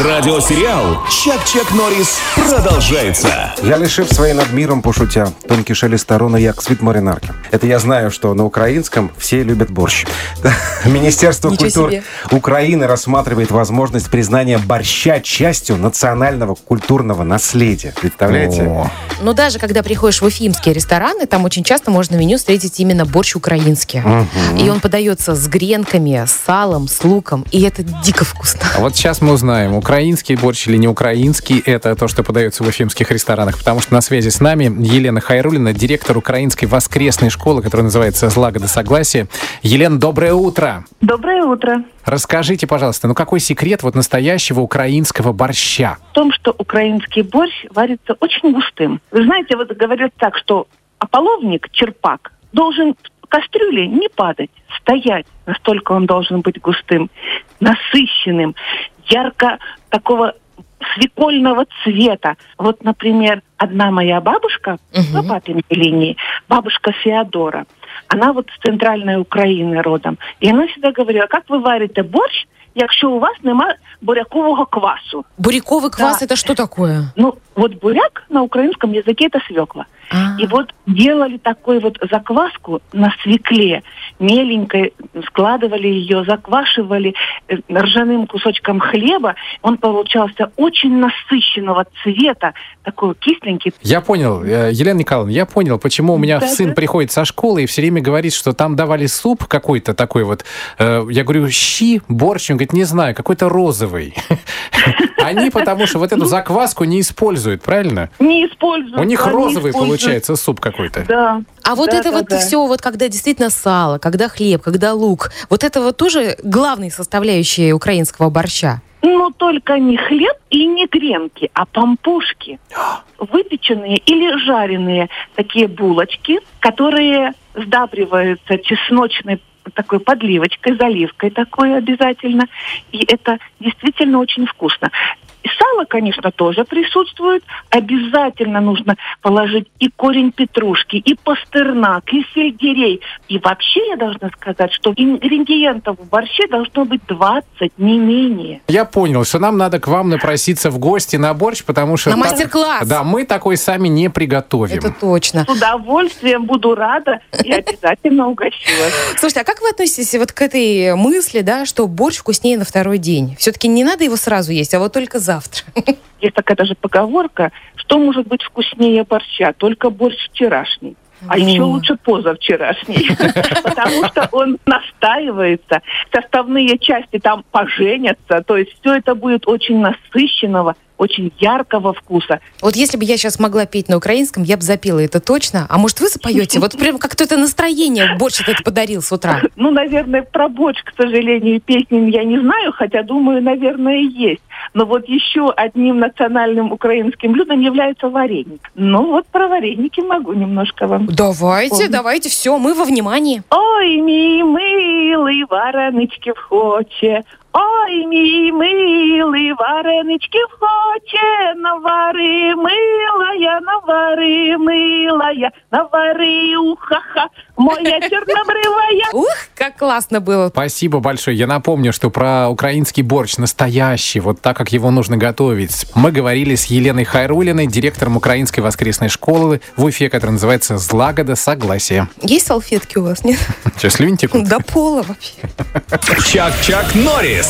Радиосериал «Чак-Чак Норрис» продолжается. Я лишив своей над миром пошутя, тонкий шелест сторона, як світ маринарки. Это я знаю, что на украинском все любят борщ. Министерство Ничего культуры себе. Украины рассматривает возможность признания борща частью национального культурного наследия. Представляете? О, Но даже когда приходишь в уфимские рестораны, там очень часто можно в меню встретить именно борщ украинский. И он подается с гренками, с салом, с луком. И это дико вкусно. А вот сейчас мы узнаем, украинский борщ или не украинский, это то, что подается в уфимских ресторанах, потому что на связи с нами Елена Хайрулина, директор украинской воскресной школы, которая называется «Злагода согласия». Елена, доброе утро! Доброе утро. Расскажите, пожалуйста, ну какой секрет вот настоящего украинского борща? В том, что украинский борщ варится очень густым. Вы знаете, вот говорят так, что ополовник, черпак, должен в кастрюле не падать, стоять. Настолько он должен быть густым, насыщенным, ярко такого свекольного цвета. Вот, например, одна моя бабушка Мгм. по папиной линии, бабушка Феодора, она вот с центральной Украины родом. І вона всегда говорила, как вы варите борщ, якщо у вас нема бурякового квасу? Буряковый квас Да. это что такое? Ну, вот буряк на украинском языке это свекла. А. И вот делали такую вот закваску на свекле, меленькой, складывали ее, заквашивали э, ржаным кусочком хлеба. Он получался очень насыщенного цвета, такой кисленький. Я понял, э, Елена Николаевна, я понял, почему у меня Да, сын да. приходит со школы и все время говорит, что там давали суп какой-то такой вот. Э, Я говорю, щи, борщ, он говорит, не знаю, какой-то розовый. Они потому что вот эту закваску не используют, правильно? Не используют. У них розовый получается суп какой-то. Да. А вот это вот все, вот когда действительно сало, когда хлеб, когда лук, вот это вот тоже главные составляющие украинского борща. Ну, только не хлеб и не гренки, а пампушки. Выпеченные или жареные такие булочки, которые сдабриваются чесночной такой подливочкой, заливкой такой обязательно. И это действительно очень вкусно. Сало, конечно, тоже присутствует. Обязательно нужно положить и корень петрушки, и пастернак, и сельдерей. И вообще я должна сказать, что ингредиентов в борще должно быть 20, не менее. Я понял, что нам надо к вам напроситься в гости на борщ, потому что... На так- мастер-класс. Да, мы такой сами не приготовим. Это точно. С удовольствием буду рада и обязательно угощу вас. Слушайте, а как вы относитесь вот к этой мысли, да, что борщ вкуснее на второй день? Все-таки не надо его сразу есть, а вот только завтра. Есть такая даже поговорка, что может быть вкуснее борща, только борщ вчерашний. А еще лучше позавчерашний, потому что он настаивается, составные части там поженятся, то есть все это будет очень насыщенного, очень яркого вкуса. Вот если бы я сейчас могла петь на украинском, я бы запела это точно. А может, вы запоете? Вот прям как-то это настроение борщ этот подарил с утра. Ну, наверное, про борщ, к сожалению, песни я не знаю, хотя, думаю, наверное, есть. Но вот еще одним национальным украинским блюдом является вареник. Ну, вот про вареники могу немножко вам. Давайте, Ой. давайте, все, мы во внимании. Ой, мій милий, варенички вхоче. Ой, мій варенички вхоче. Навари, милая, навари, милая, навари, уха-ха, моя чорнобривая. Ух, как классно было. Спасибо большое. Я напомню, что про украинский борщ настоящий, вот так, как его нужно готовить, мы говорили с Еленой Хайрулиной, директором украинской воскресной школы в Уфе, которая называется «Злагода согласие». Есть салфетки у вас, нет? Слюни текут? До пола вообще. Чак-Чак Норрис.